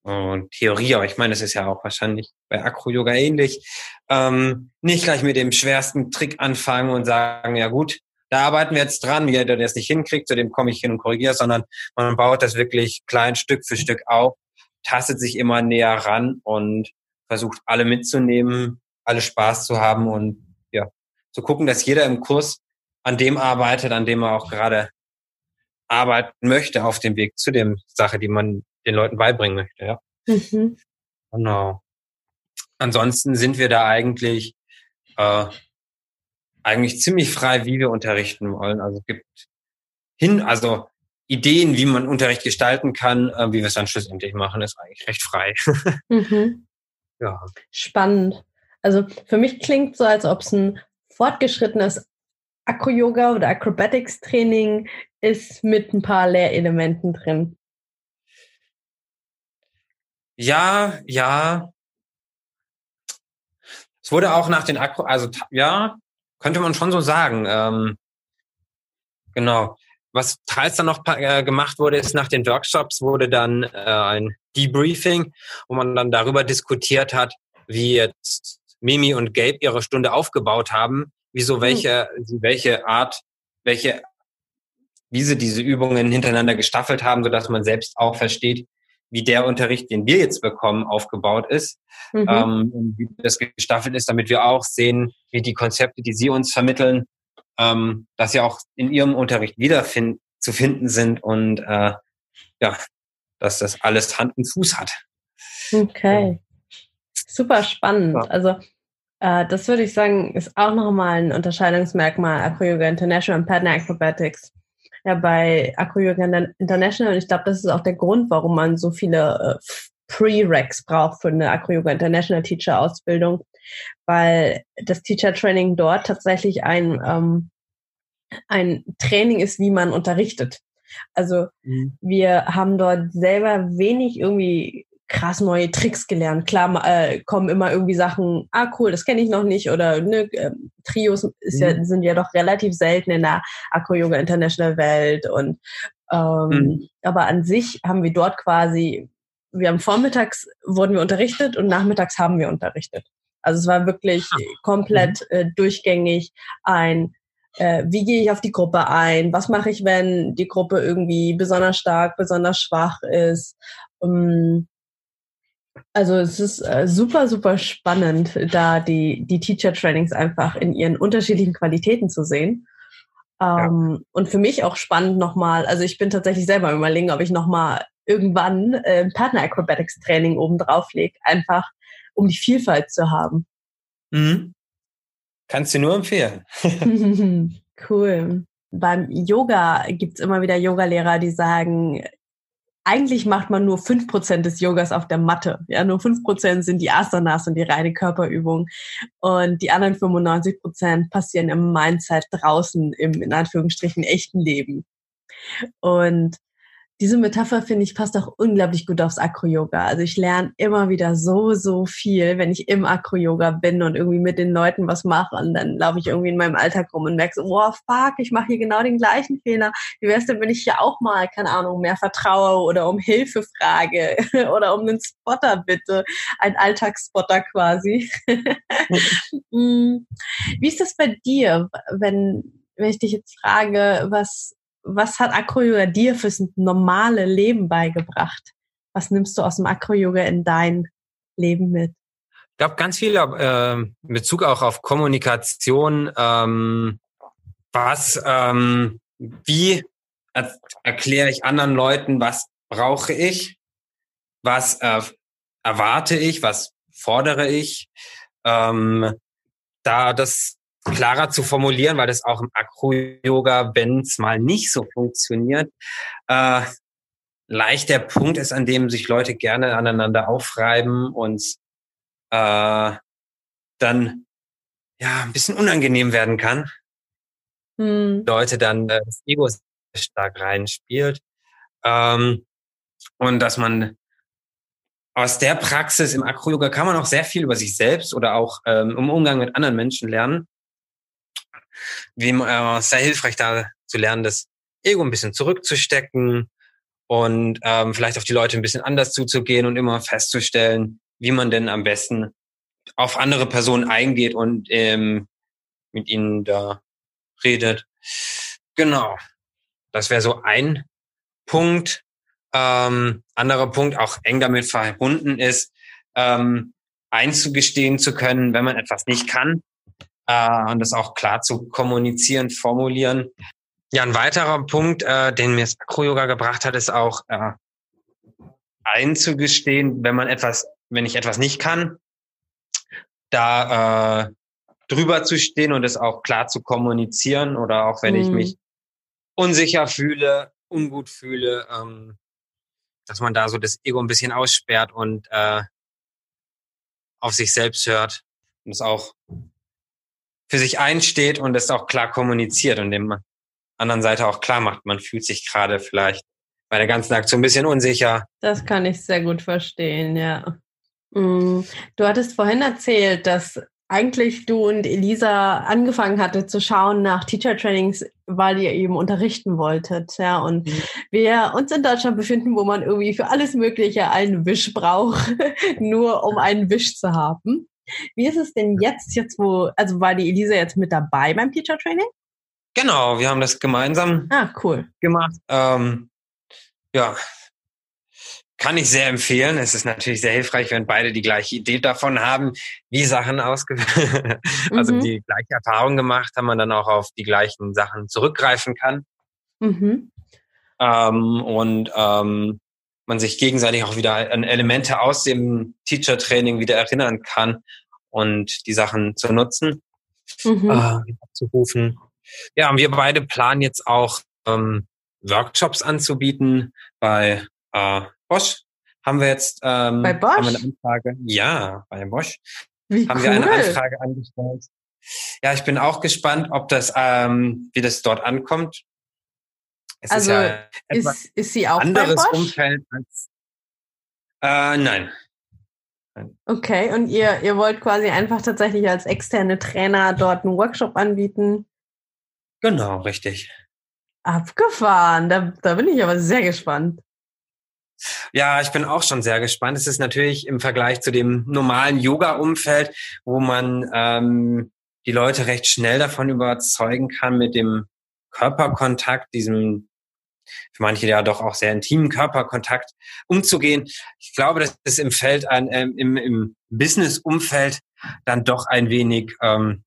und Theorie, aber ich meine, das ist ja auch wahrscheinlich bei Acro-Yoga ähnlich, ähm, nicht gleich mit dem schwersten Trick anfangen und sagen, ja gut, da arbeiten wir jetzt dran, wie der das nicht hinkriegt, zu dem komme ich hin und korrigiere, sondern man baut das wirklich klein Stück für Stück auf, tastet sich immer näher ran und versucht alle mitzunehmen, alle Spaß zu haben und ja, zu gucken, dass jeder im Kurs an dem arbeitet, an dem er auch gerade arbeiten möchte auf dem Weg zu dem Sache, die man den Leuten beibringen möchte, ja. Mhm. Genau. Ansonsten sind wir da eigentlich äh, eigentlich ziemlich frei, wie wir unterrichten wollen. Also es gibt hin, also Ideen, wie man Unterricht gestalten kann, äh, wie wir es dann schlussendlich machen, ist eigentlich recht frei. mhm. Ja. Spannend. Also für mich klingt so, als ob es ein fortgeschrittenes Acro-Yoga oder Acrobatics-Training ist mit ein paar Lehrelementen drin. Ja, ja. Es wurde auch nach den Akro, also ja, könnte man schon so sagen. Ähm, genau. Was teils dann noch äh, gemacht wurde, ist nach den Workshops wurde dann äh, ein Debriefing, wo man dann darüber diskutiert hat, wie jetzt Mimi und Gabe ihre Stunde aufgebaut haben, wieso hm. welche, mhm. welche Art, welche, wie sie diese Übungen hintereinander gestaffelt haben, sodass man selbst auch versteht, wie der Unterricht, den wir jetzt bekommen, aufgebaut ist, mhm. ähm, wie das gestaffelt ist, damit wir auch sehen, wie die Konzepte, die Sie uns vermitteln, ähm, dass sie auch in Ihrem Unterricht wieder find zu finden sind und äh, ja, dass das alles Hand und Fuß hat. Okay, super spannend. Ja. Also äh, das würde ich sagen, ist auch nochmal ein Unterscheidungsmerkmal Acro Yoga International und Partner Acrobatics ja bei Acro-Yoga International und ich glaube, das ist auch der Grund, warum man so viele äh, Pre-Recs braucht für eine Acro-Yoga International Teacher-Ausbildung, weil das Teacher Training dort tatsächlich ein, ähm, ein Training ist, wie man unterrichtet. Also mhm. wir haben dort selber wenig irgendwie krass neue Tricks gelernt. Klar äh, kommen immer irgendwie Sachen, ah cool, das kenne ich noch nicht oder ne, äh, Trios ist mhm. ja, sind ja doch relativ selten in der Akro Yoga International Welt und ähm, mhm. aber an sich haben wir dort quasi, wir haben vormittags wurden wir unterrichtet und nachmittags haben wir unterrichtet. Also es war wirklich ah. komplett mhm. äh, durchgängig ein äh, wie gehe ich auf die Gruppe ein? Was mache ich, wenn die Gruppe irgendwie besonders stark, besonders schwach ist? Um, ähm, also es ist äh, super, super spannend, da die, die Teacher-Trainings einfach in ihren unterschiedlichen Qualitäten zu sehen. Ähm, ja. Und für mich auch spannend nochmal, also ich bin tatsächlich selber überlegen, ob ich nochmal irgendwann äh, Partner Acrobatics Training oben drauf lege, einfach um die Vielfalt zu haben. Mhm. Kannst du nur empfehlen. cool. Beim Yoga gibt's immer wieder Yogalehrer, die sagen, eigentlich macht man nur fünf Prozent des Yogas auf der Matte. Ja, nur fünf Prozent sind die Asanas und die reine Körperübung. Und die anderen 95% passieren im Mindset draußen im, in Anführungsstrichen, echten Leben. Und diese Metapher finde ich passt auch unglaublich gut aufs Akro-Yoga. Also ich lerne immer wieder so, so viel, wenn ich im Akro-Yoga bin und irgendwie mit den Leuten was mache und dann laufe ich irgendwie in meinem Alltag rum und merke so, oh fuck, ich mache hier genau den gleichen Fehler. Wie wär's denn, wenn ich hier auch mal, keine Ahnung, mehr vertraue oder um Hilfe frage oder um einen Spotter bitte, ein Alltagsspotter quasi. Mm. Wie ist das bei dir, wenn, wenn ich dich jetzt frage, was was hat Acro-Yoga dir fürs normale Leben beigebracht? Was nimmst du aus dem Acro-Yoga in dein Leben mit? Ich glaube, ganz viel äh, in Bezug auch auf Kommunikation. Ähm, was, ähm, wie er erkläre ich anderen Leuten, was brauche ich? Was äh, erwarte ich? Was fordere ich? Ähm, da das klarer zu formulieren, weil das auch im Akro-Yoga, wenn es mal nicht so funktioniert, äh, leicht der Punkt ist, an dem sich Leute gerne aneinander aufreiben und äh, dann ja ein bisschen unangenehm werden kann. Hm. Leute dann äh, das Ego stark reinspielt. Ähm, und dass man aus der Praxis im Akro-Yoga kann man auch sehr viel über sich selbst oder auch ähm, im Umgang mit anderen Menschen lernen wie äh, sehr hilfreich da zu lernen, das Ego ein bisschen zurückzustecken und ähm, vielleicht auf die Leute ein bisschen anders zuzugehen und immer festzustellen, wie man denn am besten auf andere Personen eingeht und ähm, mit ihnen da redet. Genau. Das wäre so ein Punkt. Ähm, anderer Punkt, auch eng damit verbunden ist, ähm, einzugestehen zu können, wenn man etwas nicht kann äh, und das auch klar zu kommunizieren, formulieren. Ja, ein weiterer Punkt, äh, den mir das Akro-Yoga gebracht hat, ist auch äh, einzugestehen, wenn man etwas, wenn ich etwas nicht kann, da äh, drüber zu stehen und es auch klar zu kommunizieren oder auch wenn mhm. ich mich unsicher fühle, ungut fühle, ähm, dass man da so das Ego ein bisschen aussperrt und äh, auf sich selbst hört und es auch für sich einsteht und es auch klar kommuniziert und dem anderen Seite auch klar macht, man fühlt sich gerade vielleicht bei der ganzen Aktion ein bisschen unsicher. Das kann ich sehr gut verstehen, ja. Mm, du hattest vorhin erzählt, dass eigentlich du und Elisa angefangen hatte zu schauen nach Teacher Trainings, weil ihr eben unterrichten wolltet, ja. Und mhm. wir uns in Deutschland befinden, wo man irgendwie für alles Mögliche einen Wisch braucht, nur um einen Wisch zu haben. Wie ist es denn jetzt, jetzt wo, also war die Elisa jetzt mit dabei beim Teacher Training? Genau, wir haben das gemeinsam ah, cool. gemacht. Ähm, ja, kann ich sehr empfehlen. Es ist natürlich sehr hilfreich, wenn beide die gleiche Idee davon haben, wie Sachen ausge also mhm. die gleiche Erfahrung gemacht haben, man dann auch auf die gleichen Sachen zurückgreifen kann. Mhm. Ähm, und ähm, man sich gegenseitig auch wieder an Elemente aus dem Teacher-Training wieder erinnern kann und die Sachen zu nutzen, mhm. äh, zu rufen. Ja, und wir beide planen jetzt auch ähm, Workshops anzubieten bei äh, Bosch. Haben wir jetzt ähm, bei Bosch? Haben wir eine Anfrage. Ja, bei Bosch. Wie haben cool. wir eine Anfrage angestellt. Ja, ich bin auch gespannt, ob das, ähm, wie das dort ankommt. Es also ist, ja ist, ist sie auch anderes Umfeld als äh, nein. nein. Okay, und ihr, ihr wollt quasi einfach tatsächlich als externe Trainer dort einen Workshop anbieten? Genau, richtig. Abgefahren, da, da bin ich aber sehr gespannt. Ja, ich bin auch schon sehr gespannt. Es ist natürlich im Vergleich zu dem normalen Yoga-Umfeld, wo man ähm, die Leute recht schnell davon überzeugen kann mit dem Körperkontakt, diesem für manche ja doch auch sehr intimen Körperkontakt umzugehen. Ich glaube, dass es im Feld, ein, ähm, im, im Business-Umfeld dann doch ein wenig ähm,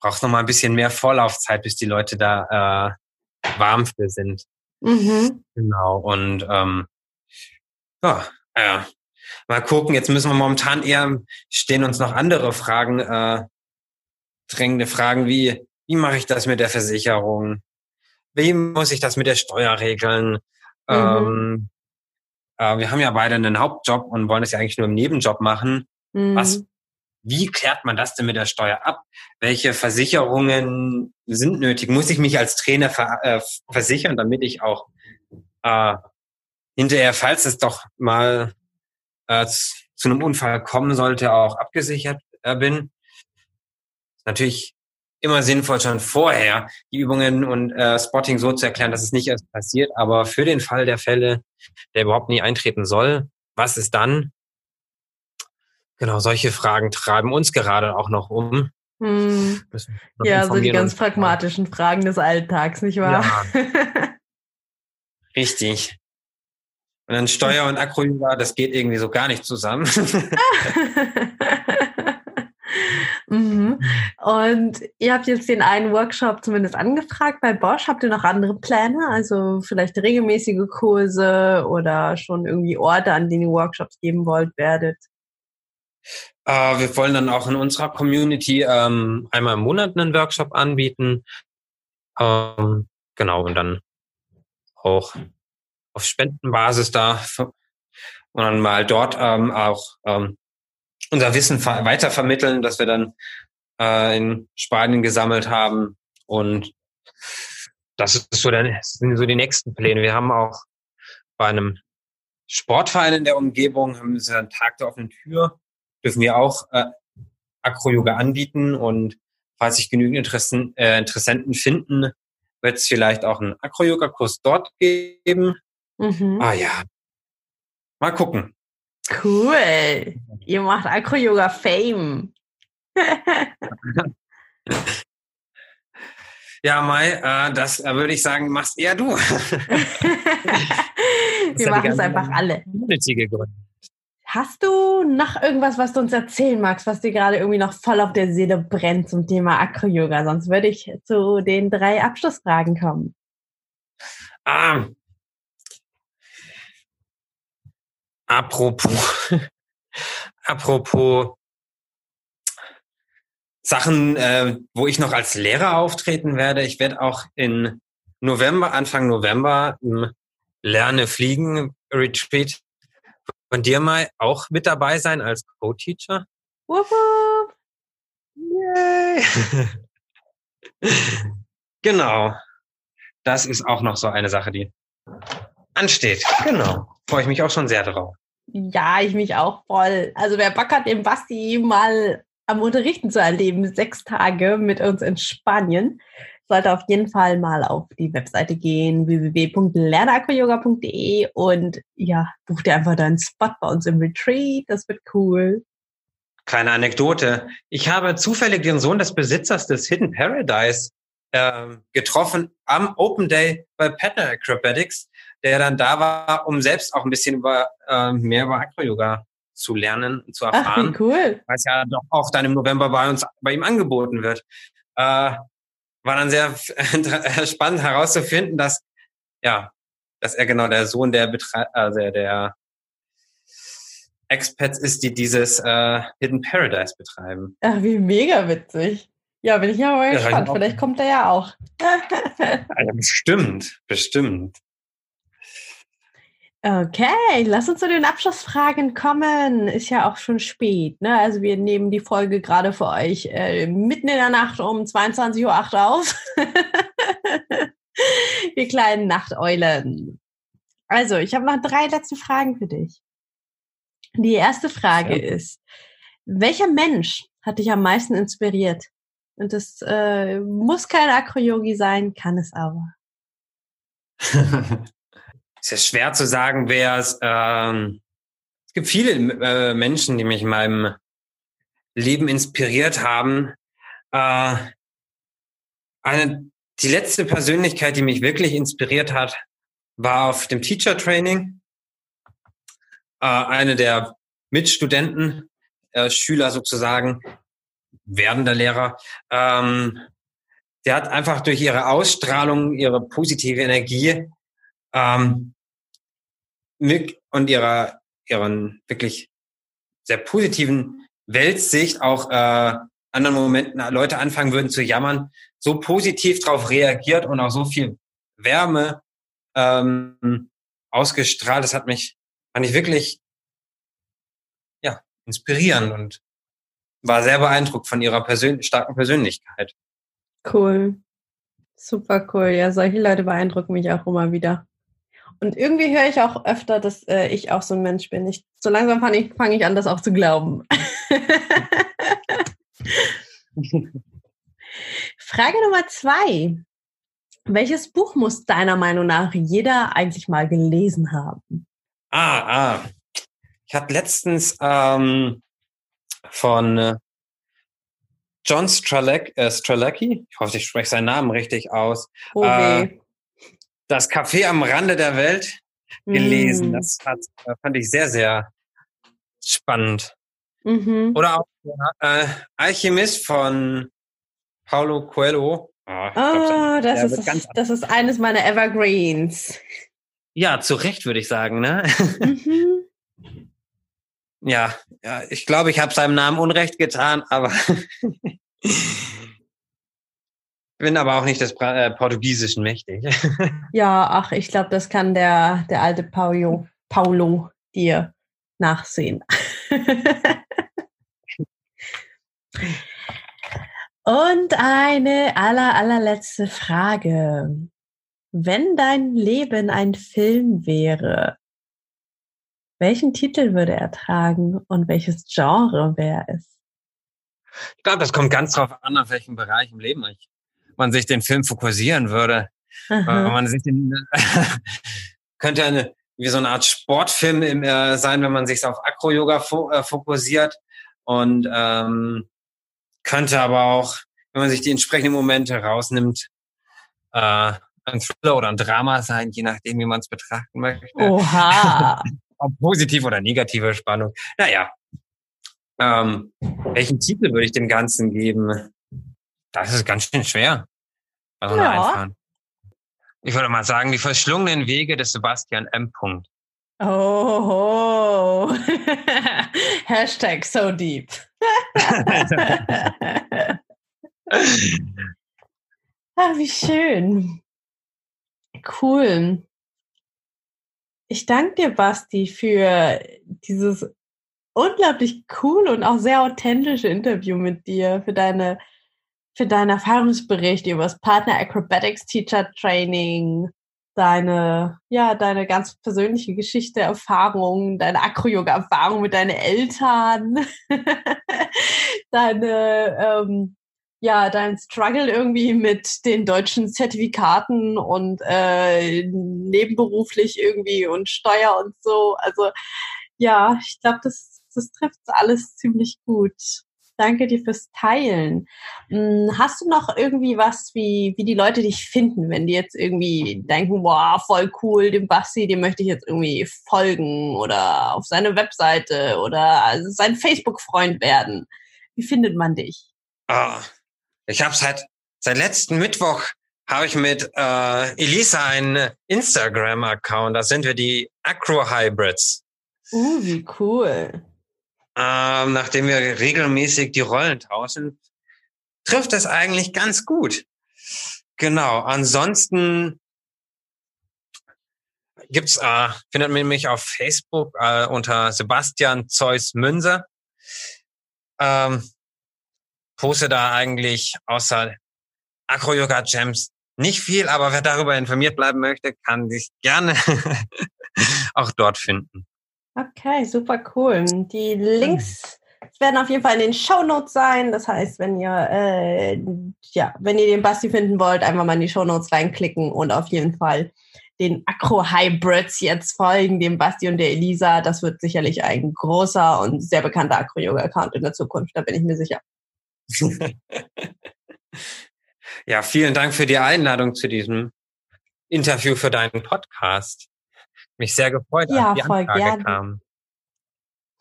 braucht noch mal ein bisschen mehr Vorlaufzeit, bis die Leute da äh, warm für sind. Mhm. Genau. Und ähm, ja, äh, mal gucken. Jetzt müssen wir momentan eher stehen uns noch andere Fragen, äh, drängende Fragen wie wie mache ich das mit der Versicherung? Wie muss ich das mit der Steuer regeln? Mhm. Ähm, äh, wir haben ja beide einen Hauptjob und wollen es ja eigentlich nur im Nebenjob machen. Mhm. Was, wie klärt man das denn mit der Steuer ab? Welche Versicherungen sind nötig? Muss ich mich als Trainer ver, äh, versichern, damit ich auch äh, hinterher, falls es doch mal äh, zu einem Unfall kommen sollte, auch abgesichert äh, bin? Natürlich immer sinnvoll, schon vorher die Übungen und äh, Spotting so zu erklären, dass es nicht erst passiert. Aber für den Fall der Fälle, der überhaupt nie eintreten soll, was ist dann? Genau, solche Fragen treiben uns gerade auch noch um. Hm. Ja, so die ganz pragmatischen Fragen des Alltags, nicht wahr? Ja. Richtig. Und dann Steuer und Akroyoga, das geht irgendwie so gar nicht zusammen. Mhm. Und ihr habt jetzt den einen Workshop zumindest angefragt bei Bosch. Habt ihr noch andere Pläne? Also vielleicht regelmäßige Kurse oder schon irgendwie Orte, an denen ihr Workshops geben wollt, werdet? Äh, wir wollen dann auch in unserer Community ähm, einmal im Monat einen Workshop anbieten. Ähm, genau, und dann auch auf Spendenbasis da und dann mal dort ähm, auch ähm, unser Wissen weitervermitteln, das wir dann äh, in Spanien gesammelt haben. Und das ist so, der, sind so die nächsten Pläne. Wir haben auch bei einem Sportverein in der Umgebung, haben sie einen Tag der offenen Tür, dürfen wir auch äh, Acro-Yoga anbieten. Und falls sich genügend Interessen, äh, Interessenten finden, wird es vielleicht auch einen Acro-Yoga-Kurs dort geben. Mhm. Ah ja. Mal gucken. Cool. Ihr macht Acro-Yoga Fame. ja, Mai, äh, das äh, würde ich sagen, machst eher du. Wir machen es einfach alle. Hast du noch irgendwas, was du uns erzählen magst, was dir gerade irgendwie noch voll auf der Seele brennt zum Thema Acro-Yoga? Sonst würde ich zu den drei Abschlussfragen kommen. Ah, Apropos, apropos Sachen, äh, wo ich noch als Lehrer auftreten werde. Ich werde auch in November, Anfang November im Lerne Fliegen Retreat von dir mal auch mit dabei sein als Co-Teacher. Yay! genau. Das ist auch noch so eine Sache, die ansteht. Genau. Freue ich mich auch schon sehr drauf. Ja, ich mich auch voll. Also wer Bock hat, den Basti mal am Unterrichten zu erleben, sechs Tage mit uns in Spanien, sollte auf jeden Fall mal auf die Webseite gehen, www.lernacroyoga.de und ja, buch dir einfach deinen Spot bei uns im Retreat. Das wird cool. Kleine Anekdote. Ich habe zufällig den Sohn des Besitzers des Hidden Paradise äh, getroffen am Open Day bei Pattern Acrobatics der dann da war, um selbst auch ein bisschen über äh, mehr über Acro-Yoga zu lernen und zu erfahren. Ach, wie cool. Was ja doch auch dann im November bei uns bei ihm angeboten wird. Äh, war dann sehr spannend herauszufinden, dass ja, dass er genau der Sohn der Betre also der Expats ist, die dieses äh, Hidden Paradise betreiben. Ach, wie mega witzig. Ja, bin ich ja mal gespannt. Vielleicht kommt er ja auch. ja, bestimmt, bestimmt. Okay, lass uns zu den Abschlussfragen kommen. Ist ja auch schon spät. Ne? Also wir nehmen die Folge gerade für euch äh, mitten in der Nacht um 22.08 Uhr auf. Wir kleinen Nachteulen. Also, ich habe noch drei letzte Fragen für dich. Die erste Frage ja. ist, welcher Mensch hat dich am meisten inspiriert? Und das äh, muss kein Akro-Yogi sein, kann es aber. es ist schwer zu sagen, wer es. Ähm, es gibt viele äh, Menschen, die mich in meinem Leben inspiriert haben. Äh, eine die letzte Persönlichkeit, die mich wirklich inspiriert hat, war auf dem Teacher Training. Äh, eine der Mitstudenten, äh, Schüler sozusagen, werdender Lehrer, ähm, der hat einfach durch ihre Ausstrahlung, ihre positive Energie ähm, und ihrer, ihren wirklich sehr positiven Weltsicht auch äh, anderen Momenten Leute anfangen würden zu jammern, so positiv darauf reagiert und auch so viel Wärme ähm, ausgestrahlt. Das hat mich, fand ich wirklich ja, inspirierend und war sehr beeindruckt von ihrer Persön starken Persönlichkeit. Cool. Super cool. Ja, solche Leute beeindrucken mich auch immer wieder. Und irgendwie höre ich auch öfter, dass äh, ich auch so ein Mensch bin. Ich, so langsam fange ich, fang ich an, das auch zu glauben. Frage Nummer zwei. Welches Buch muss deiner Meinung nach jeder eigentlich mal gelesen haben? Ah, ah. Ich habe letztens ähm, von äh, John Strelec, äh, ich hoffe, ich spreche seinen Namen richtig aus, oh, äh, das Café am Rande der Welt gelesen. Mm. Das hat, äh, fand ich sehr, sehr spannend. Mhm. Oder auch äh, Alchemist von Paulo Coelho. Oh, oh das, ist, das ist eines meiner Evergreens. Ja, zu Recht würde ich sagen, ne? Mhm. ja, ja, ich glaube, ich habe seinem Namen Unrecht getan, aber bin aber auch nicht des äh, Portugiesischen mächtig. ja, ach, ich glaube, das kann der, der alte Paulo, Paulo dir nachsehen. Und eine aller, allerletzte Frage. Wenn dein Leben ein Film wäre, welchen Titel würde er tragen und welches Genre wäre es? Ich glaube, das kommt ganz drauf an, auf welchem Bereich im Leben ich, man sich den Film fokussieren würde. Aha. Man sich den, könnte eine, wie so eine Art Sportfilm äh, sein, wenn man sich auf Acro-Yoga fo äh, fokussiert. Und ähm, könnte aber auch, wenn man sich die entsprechenden Momente rausnimmt, äh, ein Thriller oder ein Drama sein, je nachdem, wie man es betrachten möchte. Oha! Ob positiv oder negative Spannung. Naja. Ähm, welchen Titel würde ich dem Ganzen geben? Das ist ganz schön schwer. Also ja. Ich würde mal sagen, die verschlungenen Wege des Sebastian M. Punkt. Oh, Hashtag so deep. ah, wie schön. Cool. Ich danke dir, Basti, für dieses unglaublich cool und auch sehr authentische Interview mit dir, für deine, für deinen Erfahrungsbericht über das Partner Acrobatics Teacher Training, deine, ja, deine ganz persönliche Geschichte, Erfahrung, deine Acro-Yoga-Erfahrung mit deinen Eltern, deine, ähm, ja, dein Struggle irgendwie mit den deutschen Zertifikaten und äh, nebenberuflich irgendwie und Steuer und so. Also ja, ich glaube, das, das trifft alles ziemlich gut. Danke dir fürs Teilen. Hm, hast du noch irgendwie was, wie, wie die Leute dich finden, wenn die jetzt irgendwie denken, wow, voll cool, dem Basti, dem möchte ich jetzt irgendwie folgen oder auf seine Webseite oder sein Facebook-Freund werden? Wie findet man dich? Ah, ich habe seit, seit letzten Mittwoch habe ich mit äh, Elisa einen Instagram-Account. Da sind wir die Acro Hybrids. Uh, wie cool ähm, nachdem wir regelmäßig die Rollen tauschen, trifft das eigentlich ganz gut. Genau. Ansonsten, gibt's, äh, findet man mich auf Facebook äh, unter Sebastian Zeus Münze. Ähm, poste da eigentlich außer Acro-Yoga Gems nicht viel, aber wer darüber informiert bleiben möchte, kann sich gerne auch dort finden. Okay, super cool. Die Links werden auf jeden Fall in den Show Notes sein. Das heißt, wenn ihr äh, ja, wenn ihr den Basti finden wollt, einfach mal in die Show Notes reinklicken und auf jeden Fall den Acro-Hybrids jetzt folgen, dem Basti und der Elisa. Das wird sicherlich ein großer und sehr bekannter Acro-Yoga-Account in der Zukunft, da bin ich mir sicher. ja, vielen Dank für die Einladung zu diesem Interview für deinen Podcast. Mich sehr gefreut, ja, als die voll Anfrage gerne. kam.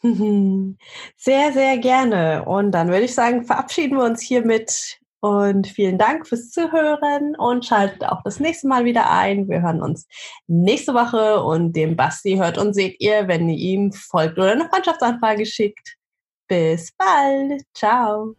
Sehr, sehr gerne. Und dann würde ich sagen, verabschieden wir uns hiermit und vielen Dank fürs Zuhören und schaltet auch das nächste Mal wieder ein. Wir hören uns nächste Woche und dem Basti hört und seht ihr, wenn ihr ihm folgt oder eine Freundschaftsanfrage schickt. Bis bald. Ciao.